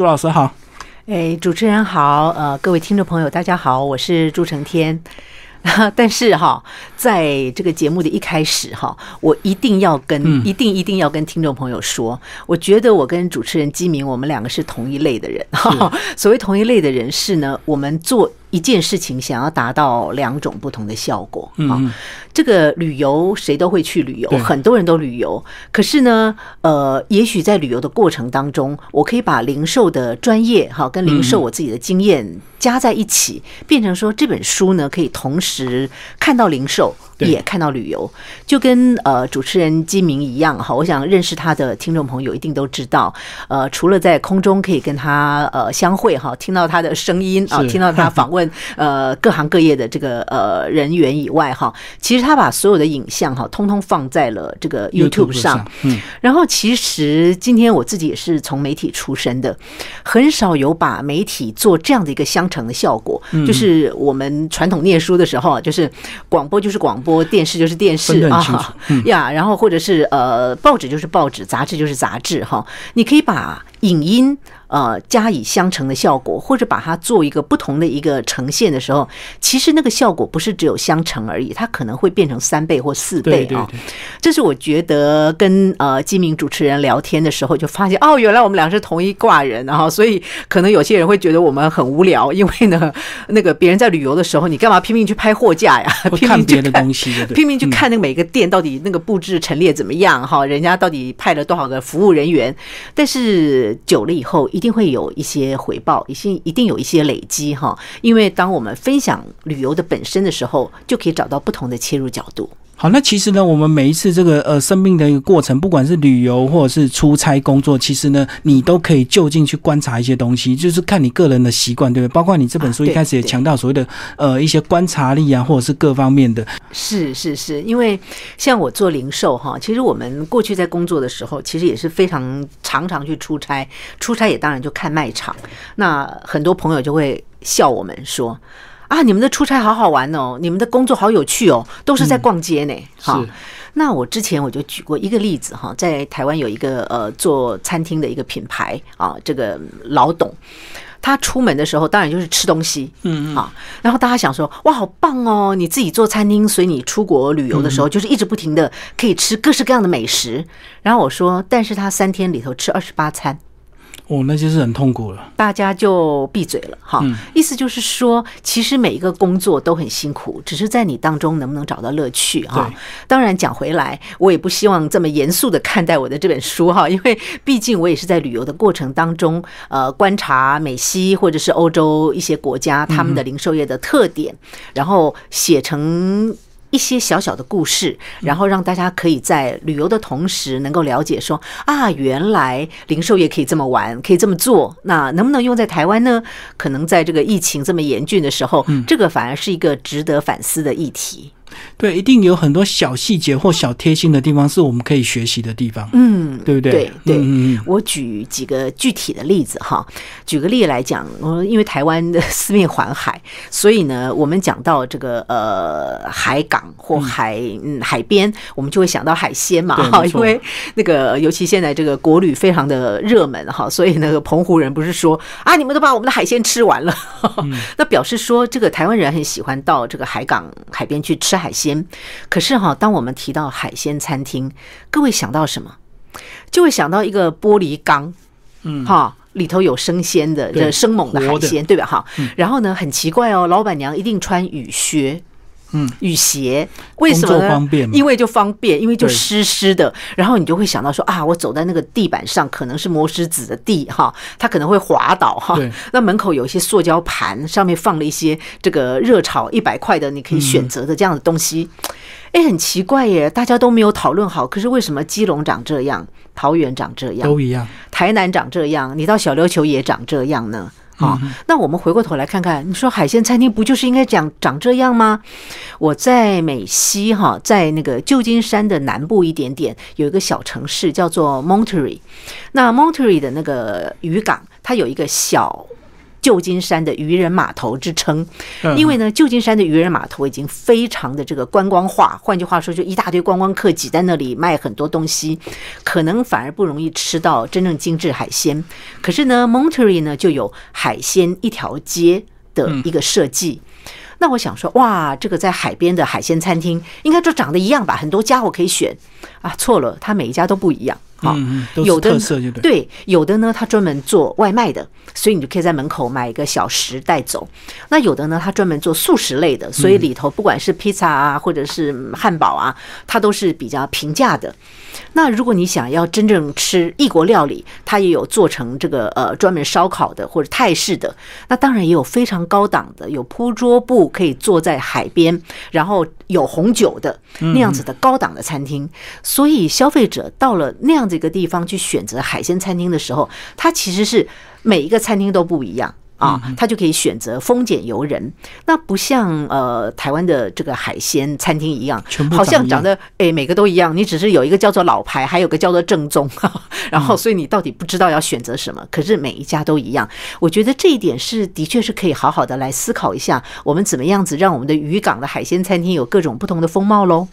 朱老师好。哎，主持人好，呃，各位听众朋友，大家好，我是朱成天。但是哈，在这个节目的一开始哈，我一定要跟一定一定要跟听众朋友说，我觉得我跟主持人基明，我们两个是同一类的人。所谓同一类的人士呢，我们做。一件事情想要达到两种不同的效果啊，这个旅游谁都会去旅游，很多人都旅游。可是呢，呃，也许在旅游的过程当中，我可以把零售的专业哈跟零售我自己的经验加在一起，变成说这本书呢可以同时看到零售。也看到旅游，就跟呃主持人金明一样哈，我想认识他的听众朋友一定都知道，呃，除了在空中可以跟他呃相会哈，听到他的声音啊，听到他访问 呃各行各业的这个呃人员以外哈，其实他把所有的影像哈，通通放在了这个 YouTube 上。嗯，然后其实今天我自己也是从媒体出身的，很少有把媒体做这样的一个相乘的效果，就是我们传统念书的时候，就是广播就是广播。播电视就是电视啊，呀，然后或者是呃报纸就是报纸，杂志就是杂志哈，你可以把影音。呃，加以相乘的效果，或者把它做一个不同的一个呈现的时候，其实那个效果不是只有相乘而已，它可能会变成三倍或四倍啊。这是我觉得跟呃金明主持人聊天的时候就发现，哦，原来我们俩是同一挂人啊。所以可能有些人会觉得我们很无聊，因为呢，那个别人在旅游的时候，你干嘛拼命去拍货架呀？拼命别的东西，拼命去看那个每个店到底那个布置陈列怎么样哈？人家到底派了多少个服务人员？但是久了以后一。定会有一些回报，一些一定有一些累积哈。因为当我们分享旅游的本身的时候，就可以找到不同的切入角度。好，那其实呢，我们每一次这个呃生命的一个过程，不管是旅游或者是出差工作，其实呢，你都可以就近去观察一些东西，就是看你个人的习惯，对不对？包括你这本书一开始也强调所谓的呃一些观察力啊，或者是各方面的。是是是，因为像我做零售哈，其实我们过去在工作的时候，其实也是非常常常去出差，出差也当然就看卖场。那很多朋友就会笑我们说。啊，你们的出差好好玩哦，你们的工作好有趣哦，都是在逛街呢。好，那我之前我就举过一个例子哈，在台湾有一个呃做餐厅的一个品牌啊，这个老董，他出门的时候当然就是吃东西，嗯嗯啊，然后大家想说哇，好棒哦，你自己做餐厅，所以你出国旅游的时候就是一直不停的可以吃各式各样的美食。然后我说，但是他三天里头吃二十八餐。哦，那就是很痛苦了。大家就闭嘴了哈。意思就是说，其实每一个工作都很辛苦，只是在你当中能不能找到乐趣哈。当然讲回来，我也不希望这么严肃的看待我的这本书哈，因为毕竟我也是在旅游的过程当中，呃，观察美西或者是欧洲一些国家他们的零售业的特点，然后写成。一些小小的故事，然后让大家可以在旅游的同时能够了解说啊，原来零售业可以这么玩，可以这么做。那能不能用在台湾呢？可能在这个疫情这么严峻的时候，这个反而是一个值得反思的议题。对，一定有很多小细节或小贴心的地方是我们可以学习的地方。嗯，对不对？对对。我举几个具体的例子哈。举个例来讲，我因为台湾的四面环海，所以呢，我们讲到这个呃海港或海嗯海边，我们就会想到海鲜嘛哈。因为那个尤其现在这个国旅非常的热门哈，所以那个澎湖人不是说啊，你们都把我们的海鲜吃完了，那表示说这个台湾人很喜欢到这个海港海边去吃。海鲜，可是哈，当我们提到海鲜餐厅，各位想到什么？就会想到一个玻璃缸，嗯，哈，里头有生鲜的、生猛的海鲜，对吧？哈，然后呢，很奇怪哦，老板娘一定穿雨靴。嗯，雨鞋。为什么呢？因为就方便，因为就湿湿的，然后你就会想到说啊，我走在那个地板上，可能是磨石子的地哈，它可能会滑倒哈。那门口有一些塑胶盘，上面放了一些这个热炒一百块的，你可以选择的这样的东西。哎，很奇怪耶，大家都没有讨论好，可是为什么基隆长这样，桃园长这样，都一样，台南长这样，你到小琉球也长这样呢？啊，那我们回过头来看看，你说海鲜餐厅不就是应该讲长这样吗？我在美西哈，在那个旧金山的南部一点点，有一个小城市叫做 Monterey。那 Monterey 的那个渔港，它有一个小旧金山的渔人码头之称。因为呢，旧金山的渔人码头已经非常的这个观光化，换句话说，就一大堆观光客挤在那里卖很多东西，可能反而不容易吃到真正精致海鲜。可是呢，Monterey 呢就有海鲜一条街的一个设计。那我想说，哇，这个在海边的海鲜餐厅应该都长得一样吧？很多家我可以选啊，错了，它每一家都不一样。好，有的对，有的呢，他专门做外卖的，所以你就可以在门口买一个小食带走。那有的呢，他专门做素食类的，所以里头不管是披萨啊，或者是汉堡啊，它都是比较平价的。那如果你想要真正吃异国料理，它也有做成这个呃专门烧烤的或者泰式的。那当然也有非常高档的，有铺桌布可以坐在海边，然后有红酒的那样子的高档的餐厅。所以消费者到了那样这个地方去选择海鲜餐厅的时候，它其实是每一个餐厅都不一样。啊，他就可以选择丰俭由人，那不像呃台湾的这个海鲜餐厅一样，好像长得哎每个都一样，你只是有一个叫做老牌，还有个叫做正宗，然后所以你到底不知道要选择什么，可是每一家都一样。我觉得这一点是的确是可以好好的来思考一下，我们怎么样子让我们的渔港的海鲜餐厅有各种不同的风貌喽。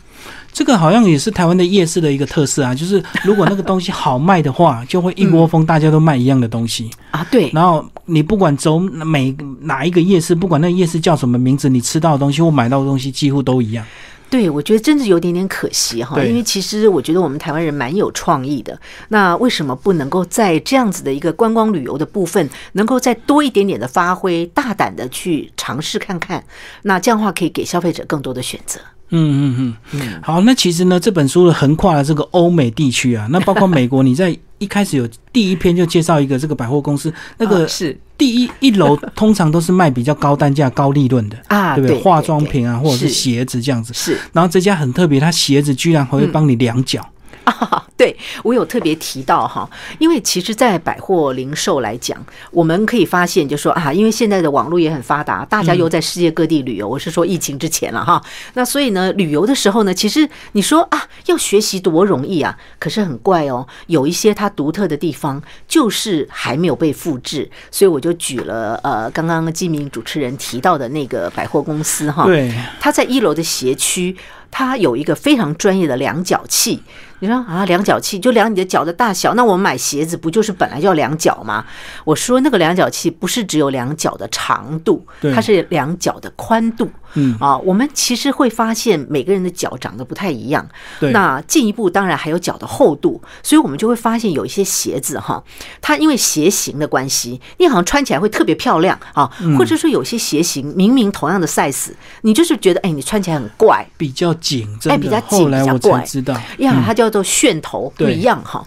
这个好像也是台湾的夜市的一个特色啊，就是如果那个东西好卖的话，就会一窝蜂大家都卖一样的东西啊。对，然后你不管走每哪一个夜市，不管那个夜市叫什么名字，你吃到的东西或买到的东西几乎都一样。对，我觉得真的有点点可惜哈，因为其实我觉得我们台湾人蛮有创意的。那为什么不能够在这样子的一个观光旅游的部分，能够再多一点点的发挥，大胆的去尝试看看？那这样的话可以给消费者更多的选择。嗯嗯嗯，好，那其实呢，这本书横跨了这个欧美地区啊，那包括美国，你在一开始有第一篇就介绍一个这个百货公司，那个是。第一一楼通常都是卖比较高单价、高利润的 啊，对不对？化妆品啊，或者是鞋子这样子。是，然后这家很特别，它鞋子居然还会帮你量脚。啊，对我有特别提到哈，因为其实，在百货零售来讲，我们可以发现，就说啊，因为现在的网络也很发达，大家又在世界各地旅游。我是说疫情之前了哈，那所以呢，旅游的时候呢，其实你说啊，要学习多容易啊，可是很怪哦，有一些它独特的地方，就是还没有被复制。所以我就举了呃，刚刚季明主持人提到的那个百货公司哈，对，它在一楼的斜区。它有一个非常专业的量脚器，你说啊，量脚器就量你的脚的大小，那我们买鞋子不就是本来就要量脚吗？我说那个量脚器不是只有量脚的长度，它是量脚的宽度。嗯。啊，我们其实会发现每个人的脚长得不太一样。对，那进一步当然还有脚的厚度，所以我们就会发现有一些鞋子哈，它因为鞋型的关系，你好像穿起来会特别漂亮啊，或者说有些鞋型明明同样的 size，你就是觉得哎，你穿起来很怪，比较。紧，哎，比较紧，比较怪，知道。呀，它叫做楦头，不一样哈。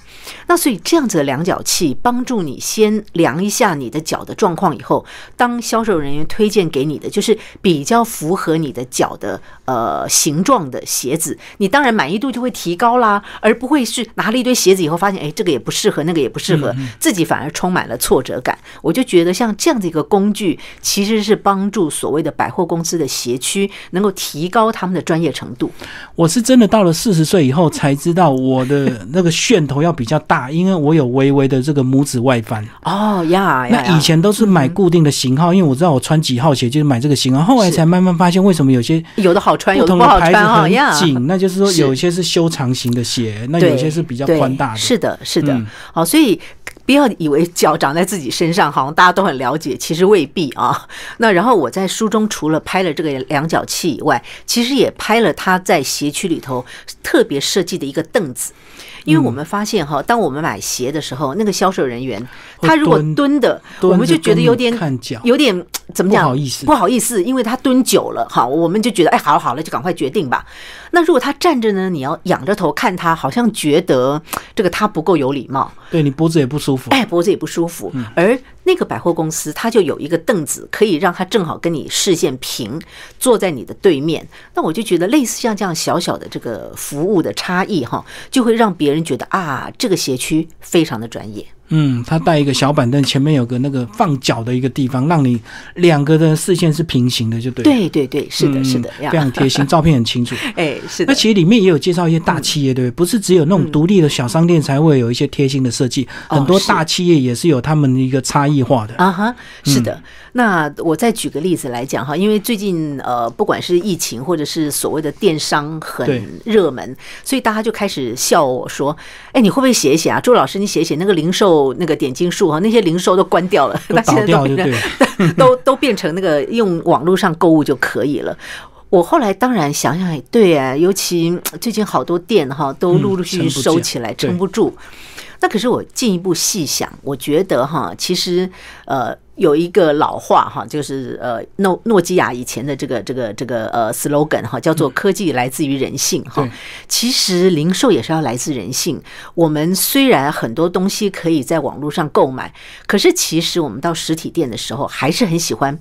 那所以这样子的量脚器帮助你先量一下你的脚的状况，以后当销售人员推荐给你的就是比较符合你的脚的呃形状的鞋子，你当然满意度就会提高啦，而不会是拿了一堆鞋子以后发现哎这个也不适合，那个也不适合，自己反而充满了挫折感。我就觉得像这样的一个工具，其实是帮助所谓的百货公司的鞋区能够提高他们的专业程度。我是真的到了四十岁以后才知道我的那个楦头要比较大，因为我有微微的这个拇指外翻。哦呀，那以前都是买固定的型号，因为我知道我穿几号鞋就是买这个型号。后来才慢慢发现，为什么有些有的好穿，有的不好穿哈紧，那就是说有些是修长型的鞋，那有些是比较宽大的。是的，是的。好，所以。不要以为脚长在自己身上，好像大家都很了解，其实未必啊。那然后我在书中除了拍了这个量脚器以外，其实也拍了他在鞋区里头特别设计的一个凳子。因为我们发现哈，当我们买鞋的时候，那个销售人员他如果蹲的，我们就觉得有点有点怎么讲？不好意思，不好意思，因为他蹲久了哈，我们就觉得哎，好了好了，就赶快决定吧。那如果他站着呢，你要仰着头看他，好像觉得这个他不够有礼貌，对你脖子也不舒服，哎，脖子也不舒服。而那个百货公司，它就有一个凳子，可以让他正好跟你视线平，坐在你的对面。那我就觉得，类似像这样小小的这个服务的差异哈，就会让别人觉得啊，这个鞋区非常的专业。嗯，他带一个小板凳，前面有个那个放脚的一个地方，让你两个的视线是平行的，就对。对对对，是的，是的，非常贴心，照片很清楚。哎，是的。那其实里面也有介绍一些大企业，对不对？不是只有那种独立的小商店才会有一些贴心的设计，很多大企业也是有他们的一个差异化的啊哈，是的。那我再举个例子来讲哈，因为最近呃，不管是疫情或者是所谓的电商很热门，所以大家就开始笑我说：“哎，你会不会写一写啊？朱老师，你写一写那个零售那个点金术哈，那些零售都关掉了，都倒掉，对 都都变成那个用网络上购物就可以了。”我后来当然想想，对啊，尤其最近好多店哈都陆陆续续收起来，撑不住。那可是我进一步细想，我觉得哈，其实呃。有一个老话哈，就是呃诺诺基亚以前的这个这个这个呃 slogan 哈，叫做科技来自于人性哈。其实零售也是要来自人性。我们虽然很多东西可以在网络上购买，可是其实我们到实体店的时候，还是很喜欢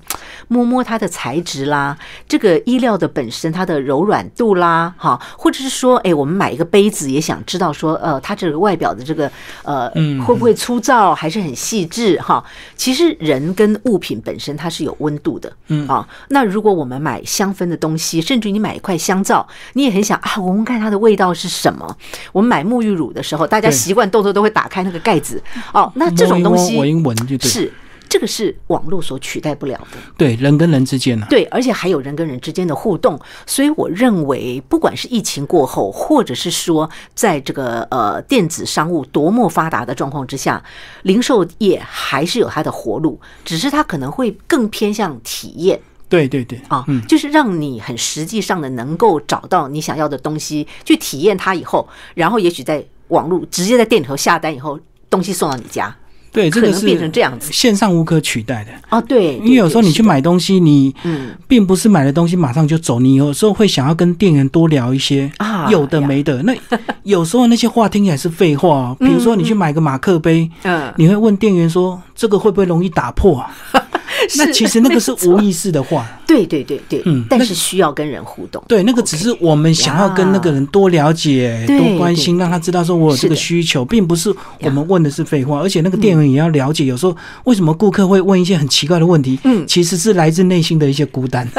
摸摸它的材质啦，这个衣料的本身它的柔软度啦，哈，或者是说，哎，我们买一个杯子也想知道说，呃，它这个外表的这个呃会不会粗糙，还是很细致哈。其实人。跟物品本身它是有温度的，嗯啊，那如果我们买香氛的东西，甚至你买一块香皂，你也很想啊，闻闻看它的味道是什么。我们买沐浴乳的时候，大家习惯动作都会打开那个盖子，哦，那这种东西闻闻就对。是。这个是网络所取代不了的，对人跟人之间呢，对，而且还有人跟人之间的互动，所以我认为，不管是疫情过后，或者是说在这个呃电子商务多么发达的状况之下，零售业还是有它的活路，只是它可能会更偏向体验，对对对，啊，就是让你很实际上的能够找到你想要的东西，去体验它以后，然后也许在网络直接在店里头下单以后，东西送到你家。对，这个是变成这样子，线上无可取代的啊。对，因为有时候你去买东西，你嗯，并不是买了东西马上就走，你有时候会想要跟店员多聊一些啊，有的没的。那 有时候那些话听起来是废话，比如说你去买个马克杯，嗯，你会问店员说这个会不会容易打破？那其实那个是无意识的话，对对对对，嗯，但是需要跟人互动，对，那个只是我们想要跟那个人多了解、多关心，让他知道说我有这个需求，并不是我们问的是废话，而且那个店员也要了解，有时候为什么顾客会问一些很奇怪的问题，嗯，其实是来自内心的一些孤单。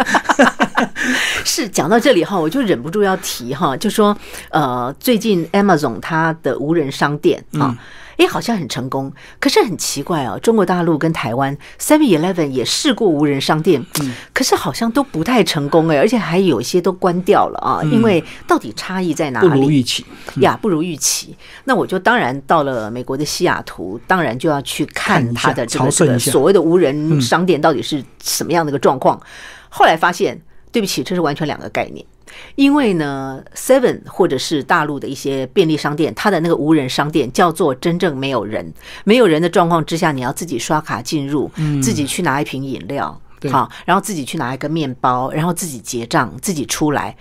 是讲到这里哈，我就忍不住要提哈，就说呃，最近 Amazon 它的无人商店啊。哎，好像很成功，可是很奇怪哦。中国大陆跟台湾 Seven Eleven 也试过无人商店，嗯，可是好像都不太成功哎，而且还有一些都关掉了啊。因为到底差异在哪里？不如预期呀，不如预期。那我就当然到了美国的西雅图，当然就要去看它的这个所谓的无人商店到底是什么样的一个状况。后来发现，对不起，这是完全两个概念。因为呢，Seven 或者是大陆的一些便利商店，它的那个无人商店叫做真正没有人，没有人的状况之下，你要自己刷卡进入，自己去拿一瓶饮料，好，然后自己去拿一个面包，然后自己结账，自己出来。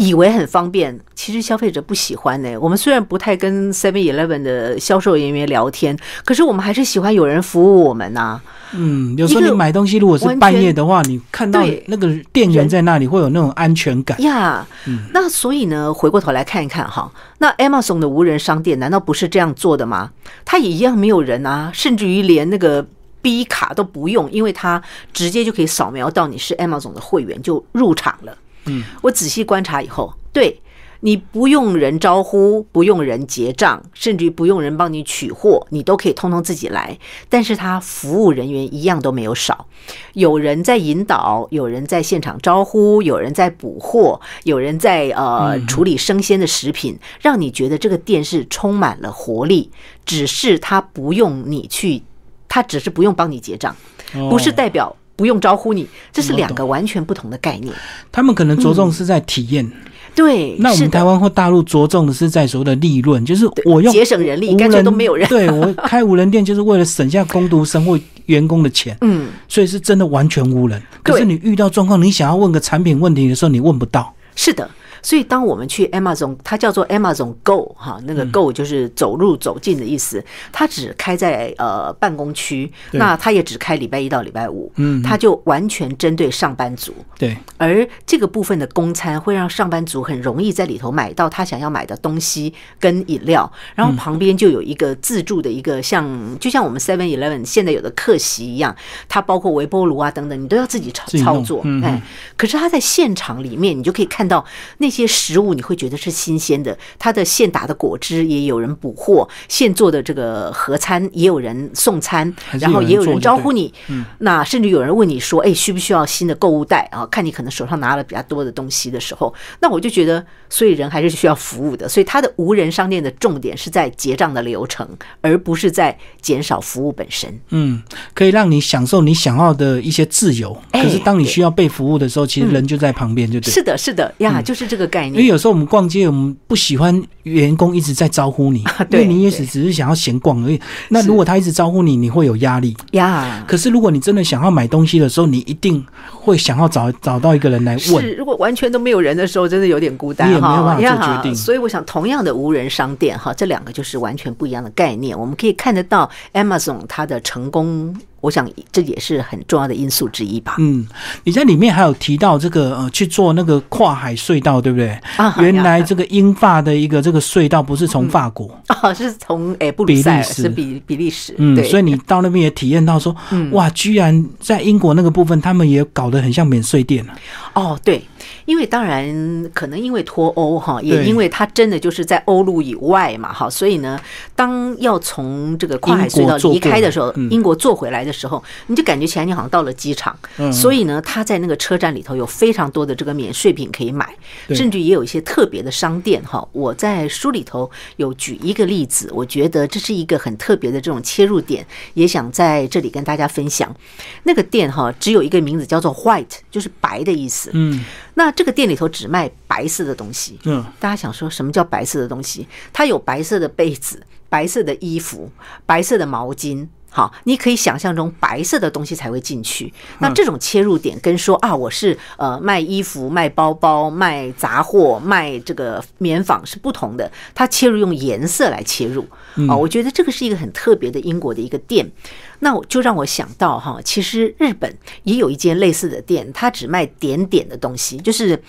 以为很方便，其实消费者不喜欢呢。我们虽然不太跟 Seven Eleven 的销售人员聊天，可是我们还是喜欢有人服务我们呐。嗯，有时候你买东西如果是半夜的话，你看到那个店员在那里，会有那种安全感呀。那所以呢，回过头来看一看哈，那 Amazon 的无人商店难道不是这样做的吗？它也一样没有人啊，甚至于连那个 B 卡都不用，因为它直接就可以扫描到你是 Amazon 的会员就入场了。嗯，我仔细观察以后，对你不用人招呼，不用人结账，甚至于不用人帮你取货，你都可以通通自己来。但是他服务人员一样都没有少，有人在引导，有人在现场招呼，有人在补货，有人在呃处理生鲜的食品，让你觉得这个店是充满了活力。只是他不用你去，他只是不用帮你结账，不是代表。不用招呼你，这是两个完全不同的概念。他们可能着重是在体验，对。那我们台湾或大陆着重的是在所谓的利润，就是我用节省人力，干脆都没有人。对我开无人店就是为了省下工读生或员工的钱，嗯，所以是真的完全无人。可是你遇到状况，你想要问个产品问题的时候，你问不到。是的。所以，当我们去 Amazon，它叫做 Amazon Go 哈，那个 Go 就是走路走近的意思。它只开在呃办公区，那它也只开礼拜一到礼拜五，嗯，它就完全针对上班族。对，而这个部分的公餐会让上班族很容易在里头买到他想要买的东西跟饮料，然后旁边就有一个自助的一个像，就像我们 Seven Eleven 现在有的客席一样，它包括微波炉啊等等，你都要自己操操作。哎，可是它在现场里面，你就可以看到那。些食物你会觉得是新鲜的，它的现打的果汁也有人补货，现做的这个盒餐也有人送餐，然后也有人招呼你。那甚至有人问你说：“哎，需不需要新的购物袋啊？”看你可能手上拿了比较多的东西的时候，那我就觉得，所以人还是需要服务的。所以它的无人商店的重点是在结账的流程，而不是在减少服务本身。嗯，可以让你享受你想要的一些自由。可是当你需要被服务的时候，其实人就在旁边，就对。是的，是的呀，就是这个概念。因为有时候我们逛街，我们不喜欢员工一直在招呼你，因为你也是只是想要闲逛而已。那如果他一直招呼你，你会有压力呀。可是如果你真的想要买东西的时候，你一定会想要找找到一个人来问。是，如果完全都没有人的时候，真的有点孤单哈。你也没有办法做决定。所以我想，同样的无人商店哈，这两个就是完全不一样的概念。我们可以看得到 Amazon 它的成功。我想这也是很重要的因素之一吧。嗯，你在里面还有提到这个呃，去做那个跨海隧道，对不对？啊，原来这个英法的一个这个隧道不是从法国啊，是从诶布鲁塞是比比利时。嗯，所以你到那边也体验到说，哇，居然在英国那个部分，他们也搞得很像免税店哦，对。因为当然可能因为脱欧哈，也因为它真的就是在欧陆以外嘛哈，所以呢，当要从这个跨海隧道离开的时候，英国坐回来的时候，你就感觉起来你好像到了机场。所以呢，他在那个车站里头有非常多的这个免税品可以买，甚至也有一些特别的商店哈。我在书里头有举一个例子，我觉得这是一个很特别的这种切入点，也想在这里跟大家分享。那个店哈，只有一个名字叫做 White，就是白的意思。嗯。那这个店里头只卖白色的东西。嗯，大家想说什么叫白色的东西？它有白色的被子、白色的衣服、白色的毛巾。好，你可以想象中白色的东西才会进去。那这种切入点跟说啊，我是呃卖衣服、卖包包、卖杂货、卖这个棉纺是不同的。它切入用颜色来切入啊，我觉得这个是一个很特别的英国的一个店。那我就让我想到哈，其实日本也有一间类似的店，它只卖点点的东西，就是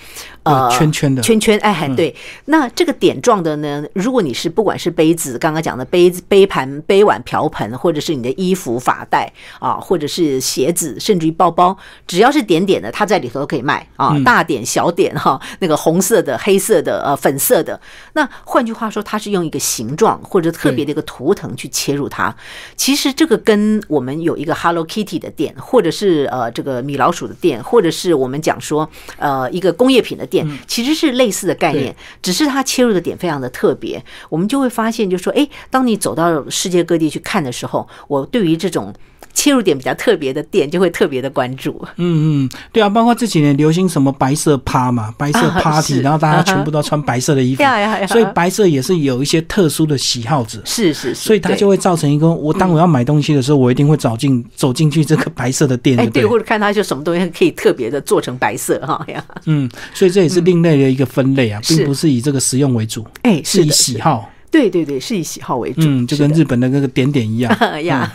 呃圈圈的圈圈。哎，对。那这个点状的呢，如果你是不管是杯子，刚刚讲的杯子、杯盘、杯碗、瓢盆，或者是你的衣服、发带啊，或者是鞋子，甚至于包包，只要是点点的，它在里头都可以卖啊，大点小点哈，那个红色的、黑色的、呃粉色的。那换句话说，它是用一个形状或者特别的一个图腾去切入它。其实这个跟我们有一个 Hello Kitty 的店，或者是呃这个米老鼠的店，或者是我们讲说呃一个工业品的店，其实是类似的概念，只是它切入的点非常的特别。我们就会发现，就说哎，当你走到世界各地去看的时候，我对于这种。切入点比较特别的店，就会特别的关注。嗯嗯，对啊，包括这几年流行什么白色趴嘛，白色 party，然后大家全部都穿白色的衣服，所以白色也是有一些特殊的喜好者。是是是，所以它就会造成一个，我当我要买东西的时候，我一定会走进走进去这个白色的店，对，或者看它就什么东西可以特别的做成白色哈呀。嗯，所以这也是另类的一个分类啊，并不是以这个实用为主，哎，是以喜好。对对对，是以喜好为主，嗯，就跟日本的那个点点一样 呀。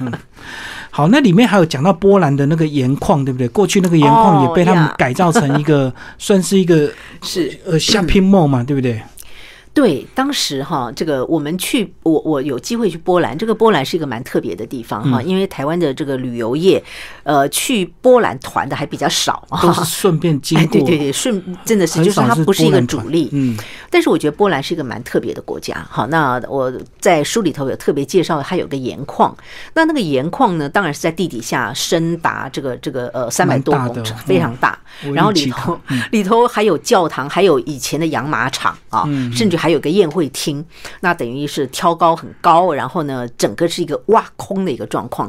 好，那里面还有讲到波兰的那个盐矿，对不对？过去那个盐矿也被他们改造成一个，算是一个是呃 shopping mall 嘛，对不对？对，当时哈，这个我们去，我我有机会去波兰，这个波兰是一个蛮特别的地方哈，因为台湾的这个旅游业，呃，去波兰团的还比较少，都是顺便经过，对对对，顺真的是，就是它不是一个主力，嗯，但是我觉得波兰是一个蛮特别的国家，好，那我在书里头有特别介绍，它有个盐矿，那那个盐矿呢，当然是在地底下深达这个这个呃三百多公尺，非常大，然后里头里头还有教堂，还有以前的养马场啊，甚至还。还有个宴会厅，那等于是挑高很高，然后呢，整个是一个挖空的一个状况。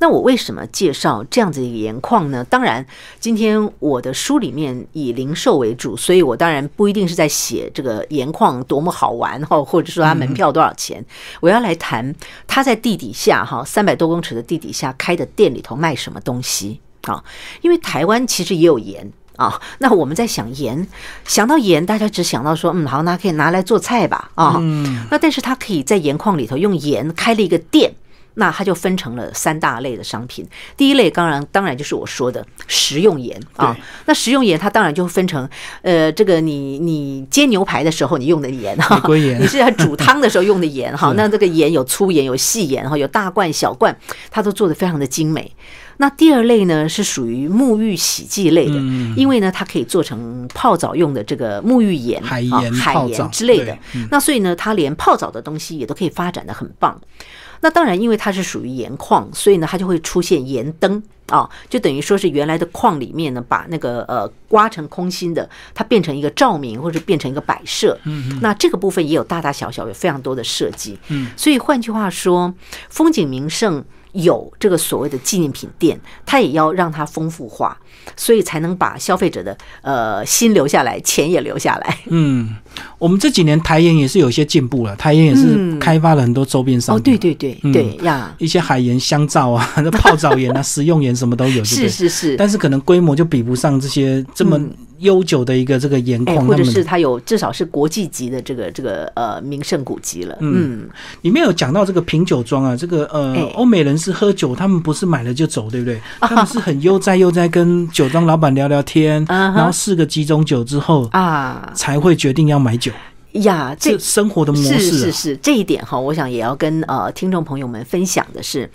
那我为什么介绍这样子一个盐矿呢？当然，今天我的书里面以零售为主，所以我当然不一定是在写这个盐矿多么好玩哈，或者说它门票多少钱。我要来谈它在地底下哈三百多公尺的地底下开的店里头卖什么东西啊？因为台湾其实也有盐。啊，那我们在想盐，想到盐，大家只想到说，嗯，好，那可以拿来做菜吧，啊，那但是它可以在盐矿里头用盐开了一个店。那它就分成了三大类的商品。第一类当然当然就是我说的食用盐啊。那食用盐它当然就分成呃，这个你你煎牛排的时候你用的盐哈，你是在煮汤的时候用的盐哈。那这个盐有粗盐有细盐哈，有大罐小罐，它都做的非常的精美。那第二类呢是属于沐浴洗剂类的，因为呢它可以做成泡澡用的这个沐浴盐、海盐、海盐之类的。那所以呢，它连泡澡的东西也都可以发展的很棒。那当然，因为它是属于盐矿，所以呢它就会出现盐灯啊，就等于说是原来的矿里面呢把那个呃刮成空心的，它变成一个照明或者变成一个摆设。嗯那这个部分也有大大小小有非常多的设计。嗯。所以换句话说，风景名胜。有这个所谓的纪念品店，它也要让它丰富化，所以才能把消费者的呃心留下来，钱也留下来。嗯，我们这几年台盐也是有一些进步了，台盐也是开发了很多周边商品。哦，对对对对呀，一些海盐、香皂啊、那泡澡盐啊、食用盐什么都有。是是是，但是可能规模就比不上这些这么。悠久的一个这个盐矿，或者是它有至少是国际级的这个这个呃名胜古迹了。嗯，里面有讲到这个品酒庄啊，这个呃欧美人是喝酒，他们不是买了就走，对不对？他们是很悠哉悠哉跟酒庄老板聊聊天，然后试个几种酒之后啊，才会决定要买酒。呀，这生活的模式是是是这一点哈，我想也要跟呃听众朋友们分享的是，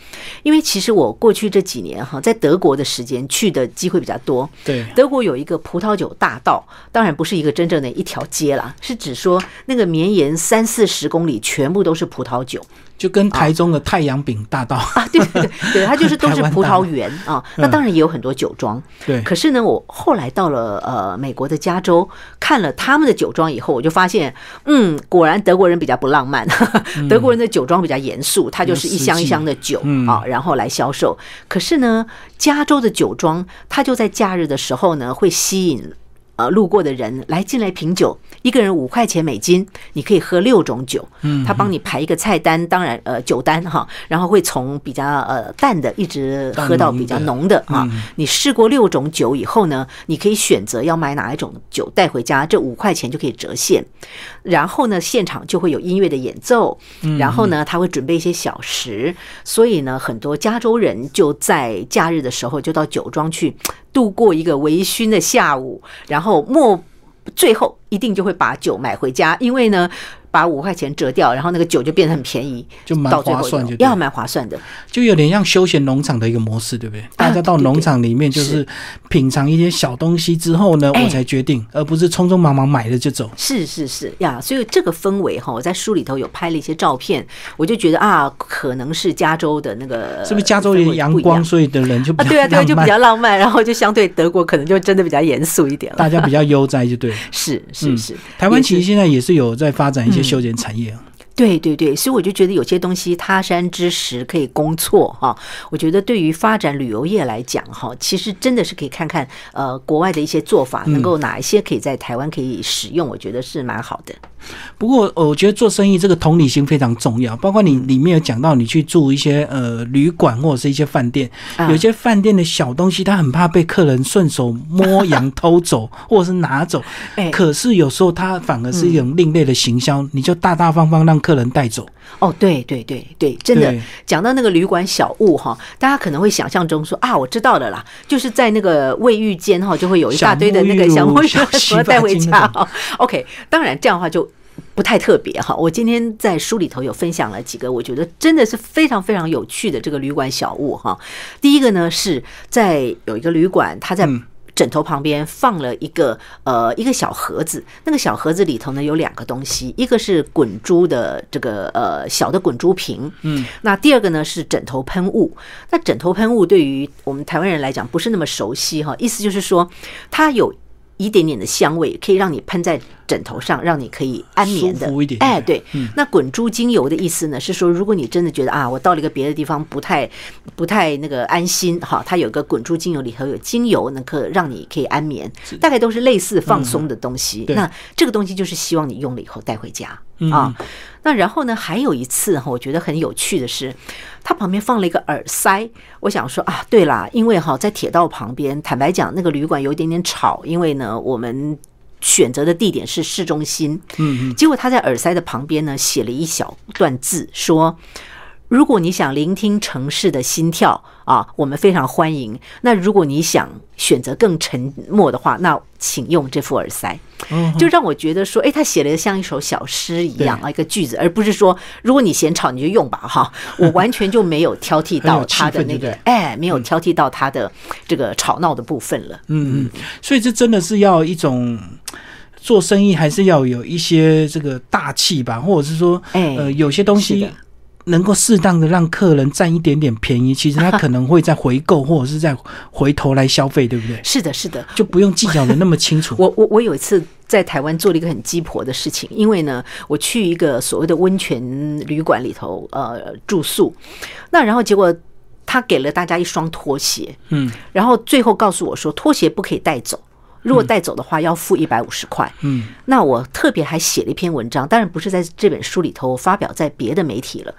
因为其实我过去这几年哈，在德国的时间去的机会比较多。对，德国有一个葡萄酒大道，当然不是一个真正的一条街啦，是指说那个绵延三四十公里，全部都是葡萄酒。就跟台中的太阳饼大道啊，对对对，对，它就是都是 葡萄园啊。那当然也有很多酒庄，对。可是呢，我后来到了呃美国的加州，看了他们的酒庄以后，我就发现，嗯，果然德国人比较不浪漫，德国人的酒庄比较严肃，它就是一箱一箱的酒啊，然后来销售。可是呢，加州的酒庄，它就在假日的时候呢，会吸引。呃，路过的人来进来品酒，一个人五块钱美金，你可以喝六种酒。嗯，他帮你排一个菜单，当然呃酒单哈，然后会从比较呃淡的一直喝到比较浓的啊。你试过六种酒以后呢，你可以选择要买哪一种酒带回家，这五块钱就可以折现。然后呢，现场就会有音乐的演奏，然后呢，他会准备一些小食，所以呢，很多加州人就在假日的时候就到酒庄去。度过一个微醺的下午，然后末最后一定就会把酒买回家，因为呢。把五块钱折掉，然后那个酒就变得很便宜，就蛮划算，就要蛮划算的，就有点像休闲农场的一个模式，对不对？大家到农场里面就是品尝一些小东西之后呢，我才决定，而不是匆匆忙忙买了就走。是是是呀，所以这个氛围哈，我在书里头有拍了一些照片，我就觉得啊，可能是加州的那个，是不是加州有阳光，所以的人就啊，对啊对，就比较浪漫，然后就相对德国可能就真的比较严肃一点了，大家比较悠哉，就对。是是是，台湾其实现在也是有在发展一些。休闲产业啊，对对对，所以我就觉得有些东西他山之石可以攻错哈。我觉得对于发展旅游业来讲哈，其实真的是可以看看呃国外的一些做法，能够哪一些可以在台湾可以使用，我觉得是蛮好的。不过，我觉得做生意这个同理心非常重要。包括你里面有讲到，你去住一些呃旅馆或者是一些饭店，有些饭店的小东西，他很怕被客人顺手摸 羊偷走，或者是拿走。哎，可是有时候他反而是一种另类的行销，你就大大方方让客人带走。哦，对对对对，真的讲到那个旅馆小物哈，大家可能会想象中说啊，我知道的啦，就是在那个卫浴间哈，就会有一大堆的那个小沐浴露带回家。OK，当然这样的话就。不太特别哈，我今天在书里头有分享了几个，我觉得真的是非常非常有趣的这个旅馆小物哈。第一个呢是在有一个旅馆，它在枕头旁边放了一个呃一个小盒子，那个小盒子里头呢有两个东西，一个是滚珠的这个呃小的滚珠瓶，嗯，那第二个呢是枕头喷雾。那枕头喷雾对于我们台湾人来讲不是那么熟悉哈，意思就是说它有一点点的香味，可以让你喷在。枕头上让你可以安眠的，哎，对，那滚珠精油的意思呢，是说如果你真的觉得啊，我到了一个别的地方不太不太那个安心，哈，它有个滚珠精油里头有精油，能可让你可以安眠，大概都是类似放松的东西。那这个东西就是希望你用了以后带回家啊。那然后呢，还有一次哈，我觉得很有趣的是，它旁边放了一个耳塞。我想说啊，对啦，因为哈在铁道旁边，坦白讲那个旅馆有一点点吵，因为呢我们。选择的地点是市中心，嗯嗯，结果他在耳塞的旁边呢写了一小段字，说：“如果你想聆听城市的心跳啊，我们非常欢迎。那如果你想选择更沉默的话，那请用这副耳塞。就让我觉得说，哎，他写的像一首小诗一样啊，一个句子，而不是说，如果你嫌吵，你就用吧，哈。我完全就没有挑剔到他的那个，哎，没有挑剔到他的这个吵闹的部分了。嗯嗯，所以这真的是要一种做生意，还是要有一些这个大气吧，或者是说，呃，有些东西。能够适当的让客人占一点点便宜，其实他可能会再回购或者是再回头来消费，对不对？是的，是的，就不用计较的那么清楚。我我我有一次在台湾做了一个很鸡婆的事情，因为呢，我去一个所谓的温泉旅馆里头呃住宿，那然后结果他给了大家一双拖鞋，嗯，然后最后告诉我说拖鞋不可以带走。如果带走的话，要付一百五十块。嗯，那我特别还写了一篇文章，当然不是在这本书里头发表在别的媒体了。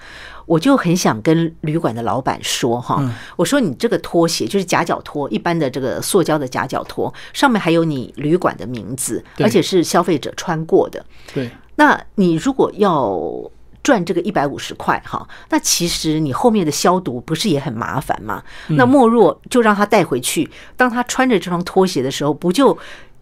我就很想跟旅馆的老板说哈，我说你这个拖鞋就是夹脚拖，一般的这个塑胶的夹脚拖，上面还有你旅馆的名字，而且是消费者穿过的。对，那你如果要。赚这个一百五十块哈，那其实你后面的消毒不是也很麻烦吗？那莫若就让他带回去，当他穿着这双拖鞋的时候，不就？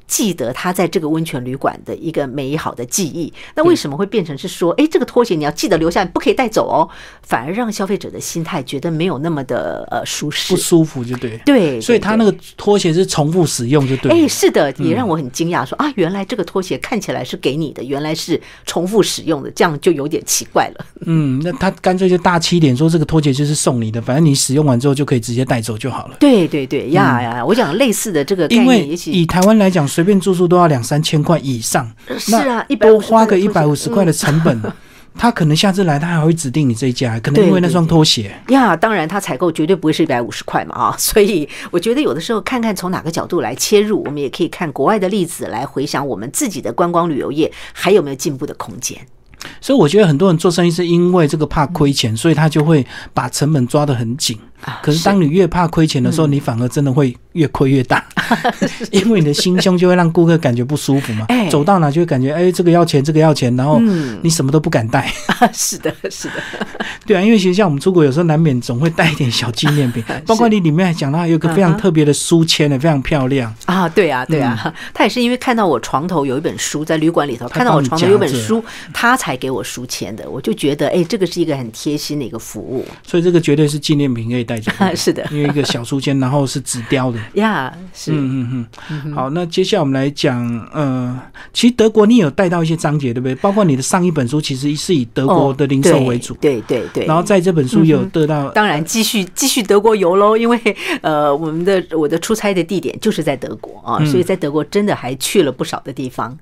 记得他在这个温泉旅馆的一个美好的记忆，那为什么会变成是说，哎，这个拖鞋你要记得留下，不可以带走哦？反而让消费者的心态觉得没有那么的呃舒适，不舒服就对。对，所以他那个拖鞋是重复使用就对。哎，是的，也让我很惊讶，说啊，原来这个拖鞋看起来是给你的，原来是重复使用的，这样就有点奇怪了。嗯，那他干脆就大气一点说，这个拖鞋就是送你的，反正你使用完之后就可以直接带走就好了。对对对，呀呀，我讲类似的这个概念，以台湾来讲。随便住宿都要两三千块以上，是啊，多花个一百五十块的成本，他可能下次来他还会指定你这一家，可能因为那双拖鞋呀。当然，他采购绝对不会是一百五十块嘛啊，所以我觉得有的时候看看从哪个角度来切入，我们也可以看国外的例子来回想我们自己的观光旅游业还有没有进步的空间。所以我觉得很多人做生意是因为这个怕亏钱，所以他就会把成本抓得很紧。可是当你越怕亏钱的时候，你反而真的会越亏越大，因为你的心胸就会让顾客感觉不舒服嘛。走到哪就会感觉哎，这个要钱，这个要钱，然后你什么都不敢带。是的，是的，对啊，因为其实像我们出国有时候难免总会带一点小纪念品，包括你里面还讲到有个非常特别的书签的，非常漂亮。啊。对啊，对啊，他也是因为看到我床头有一本书，在旅馆里头看到我床头有本书，他才。给我书签的，我就觉得，哎，这个是一个很贴心的一个服务，所以这个绝对是纪念品可以带走。是的，因为一个小书签，然后是纸雕的。呀，是，嗯嗯嗯。好，那接下来我们来讲，呃，其实德国你有带到一些章节，对不对？包括你的上一本书，其实是以德国的零售为主。对对对。然后在这本书有得到，当然继续继续德国游喽，因为 呃，我们的我的出差的地点就是在德国啊，所以在德国真的还去了不少的地方。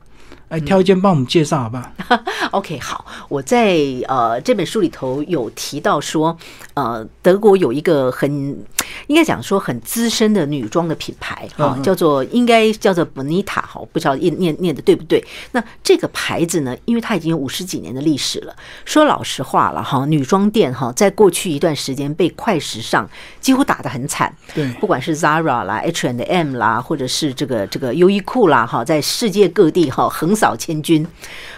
来挑一件帮我们介绍好不好？OK，好，我在呃这本书里头有提到说，呃，德国有一个很应该讲说很资深的女装的品牌啊，叫做应该叫做 Bonita 哈，不知道念念念的对不对？那这个牌子呢，因为它已经有五十几年的历史了。说老实话了哈，女装店哈，在过去一段时间被快时尚几乎打得很惨。对，不管是 Zara 啦、H and M 啦，或者是这个这个优衣库啦哈，在世界各地哈横。扫千军，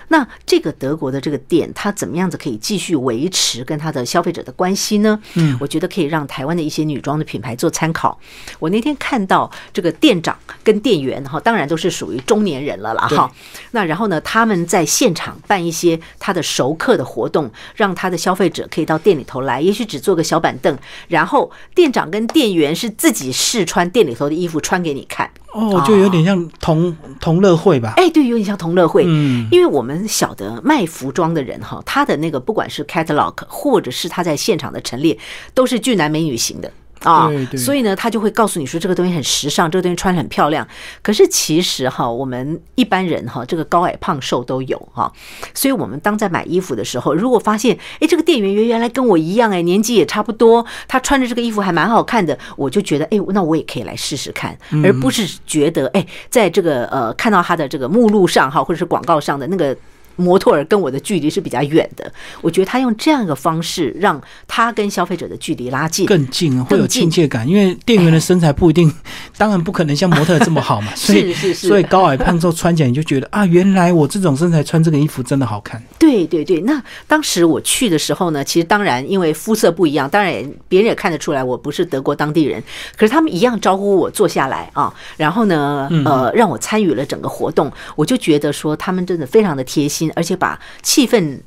那这个德国的这个店，它怎么样子可以继续维持跟它的消费者的关系呢？嗯，我觉得可以让台湾的一些女装的品牌做参考。我那天看到这个店长跟店员哈，当然都是属于中年人了啦哈。那然后呢，他们在现场办一些他的熟客的活动，让他的消费者可以到店里头来，也许只坐个小板凳，然后店长跟店员是自己试穿店里头的衣服穿给你看。哦，就有点像同同乐会吧？哎，对，有点像同乐会。嗯，因为我们晓得卖服装的人哈，他的那个不管是 catalog 或者是他在现场的陈列，都是俊男美女型的。啊，所以呢，他就会告诉你说这个东西很时尚，这个东西穿很漂亮。可是其实哈，我们一般人哈，这个高矮胖瘦都有哈。所以我们当在买衣服的时候，如果发现哎，这个店员原原来跟我一样哎，年纪也差不多，他穿着这个衣服还蛮好看的，我就觉得哎，那我也可以来试试看，而不是觉得哎，在这个呃看到他的这个目录上哈，或者是广告上的那个。模特儿跟我的距离是比较远的。我觉得他用这样一个方式，让他跟消费者的距离拉近，更近，会有亲切感。因为店员的身材不一定，当然不可能像模特这么好嘛。所以是是是，所以高矮胖瘦穿起来你就觉得啊，原来我这种身材穿这个衣服真的好看。对对对，那当时我去的时候呢，其实当然因为肤色不一样，当然也别人也看得出来我不是德国当地人，可是他们一样招呼我坐下来啊，然后呢，呃，让我参与了整个活动，我就觉得说他们真的非常的贴心，而且把气氛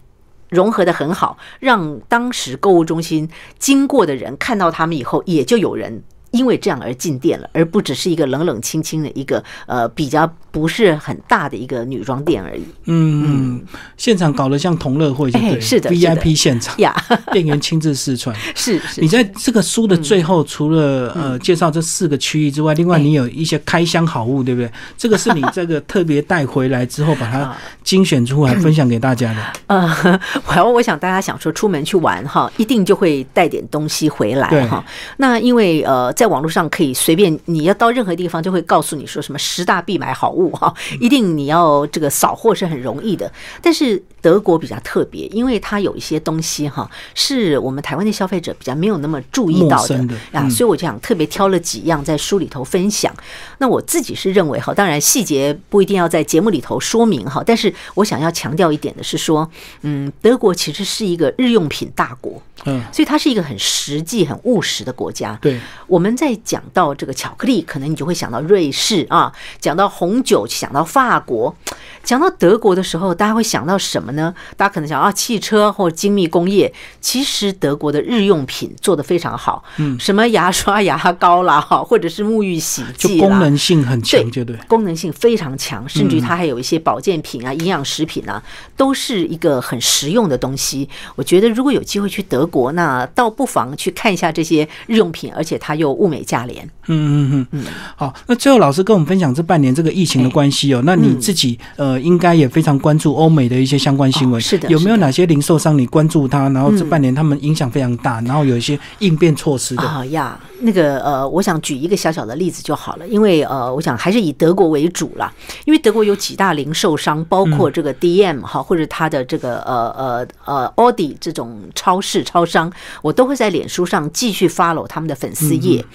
融合的很好，让当时购物中心经过的人看到他们以后，也就有人。因为这样而进店了，而不只是一个冷冷清清的一个呃比较不是很大的一个女装店而已。嗯，现场搞得像同乐会，对，是的，VIP 现场呀，店员亲自试穿。是是。你在这个书的最后，除了呃介绍这四个区域之外，另外你有一些开箱好物，对不对？这个是你这个特别带回来之后，把它 精选出来分享给大家的。呃，我我想大家想说出门去玩哈，一定就会带点东西回来哈。那因为呃。在网络上可以随便，你要到任何地方就会告诉你说什么十大必买好物哈，一定你要这个扫货是很容易的。但是德国比较特别，因为它有一些东西哈，是我们台湾的消费者比较没有那么注意到的啊，所以我就想特别挑了几样在书里头分享。那我自己是认为哈，当然细节不一定要在节目里头说明哈，但是我想要强调一点的是说，嗯，德国其实是一个日用品大国，嗯，所以它是一个很实际、很务实的国家。对，我们。我们在讲到这个巧克力，可能你就会想到瑞士啊；讲到红酒，想到法国；讲到德国的时候，大家会想到什么呢？大家可能想到汽车或精密工业。其实德国的日用品做得非常好，嗯，什么牙刷、牙膏啦，哈，或者是沐浴洗剂功能性很强，就对，功能性非常强，甚至于它还有一些保健品啊、营养食品啊，都是一个很实用的东西。我觉得如果有机会去德国，那倒不妨去看一下这些日用品，而且它又。物美价廉，嗯嗯嗯。嗯，好，那最后老师跟我们分享这半年这个疫情的关系哦，那你自己呃应该也非常关注欧美的一些相关新闻，是的，有没有哪些零售商你关注他，然后这半年他们影响非常大，然后有一些应变措施的？啊呀。那个呃，我想举一个小小的例子就好了，因为呃，我想还是以德国为主啦，因为德国有几大零售商，包括这个 DM 哈，或者它的这个呃呃呃 odi 这种超市超商，我都会在脸书上继续 follow 他们的粉丝页。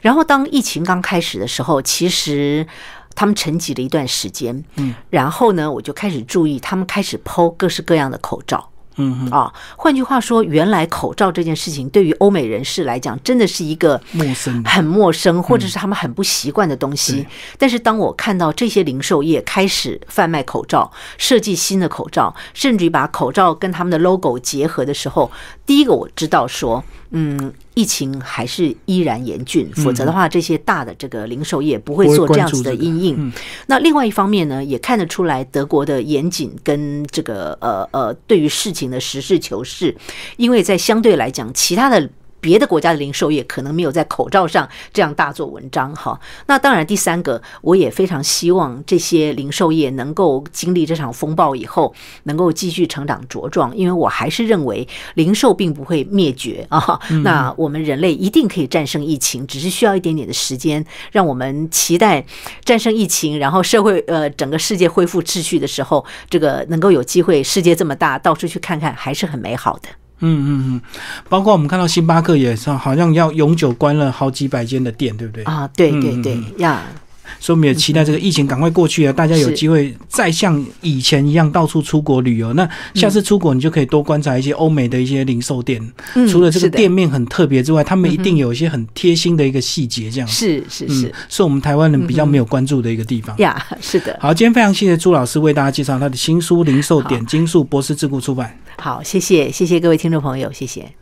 然后当疫情刚开始的时候，其实他们沉寂了一段时间，嗯，然后呢，我就开始注意他们开始抛各式各样的口罩。嗯啊，换句话说，原来口罩这件事情对于欧美人士来讲，真的是一个陌生、很陌生，或者是他们很不习惯的东西。但是当我看到这些零售业开始贩卖口罩、设计新的口罩，甚至于把口罩跟他们的 logo 结合的时候，第一个我知道说。嗯，疫情还是依然严峻，否则的话，这些大的这个零售业不会做这样子的阴影。那另外一方面呢，也看得出来德国的严谨跟这个呃呃，对于事情的实事求是，因为在相对来讲，其他的。别的国家的零售业可能没有在口罩上这样大做文章哈。那当然，第三个，我也非常希望这些零售业能够经历这场风暴以后，能够继续成长茁壮。因为我还是认为零售并不会灭绝啊。那我们人类一定可以战胜疫情，只是需要一点点的时间。让我们期待战胜疫情，然后社会呃整个世界恢复秩序的时候，这个能够有机会，世界这么大，到处去看看，还是很美好的。嗯嗯嗯，包括我们看到星巴克也是，好像要永久关了好几百间的店，对不对？啊，对对对呀。所以我们也期待这个疫情赶快过去啊，大家有机会再像以前一样到处出国旅游。那下次出国，你就可以多观察一些欧美的一些零售店。除了这个店面很特别之外，他们一定有一些很贴心的一个细节，这样是是是，是我们台湾人比较没有关注的一个地方。呀，是的。好，今天非常谢谢朱老师为大家介绍他的新书《零售点金术博士智库出版。好，谢谢谢谢各位听众朋友，谢谢。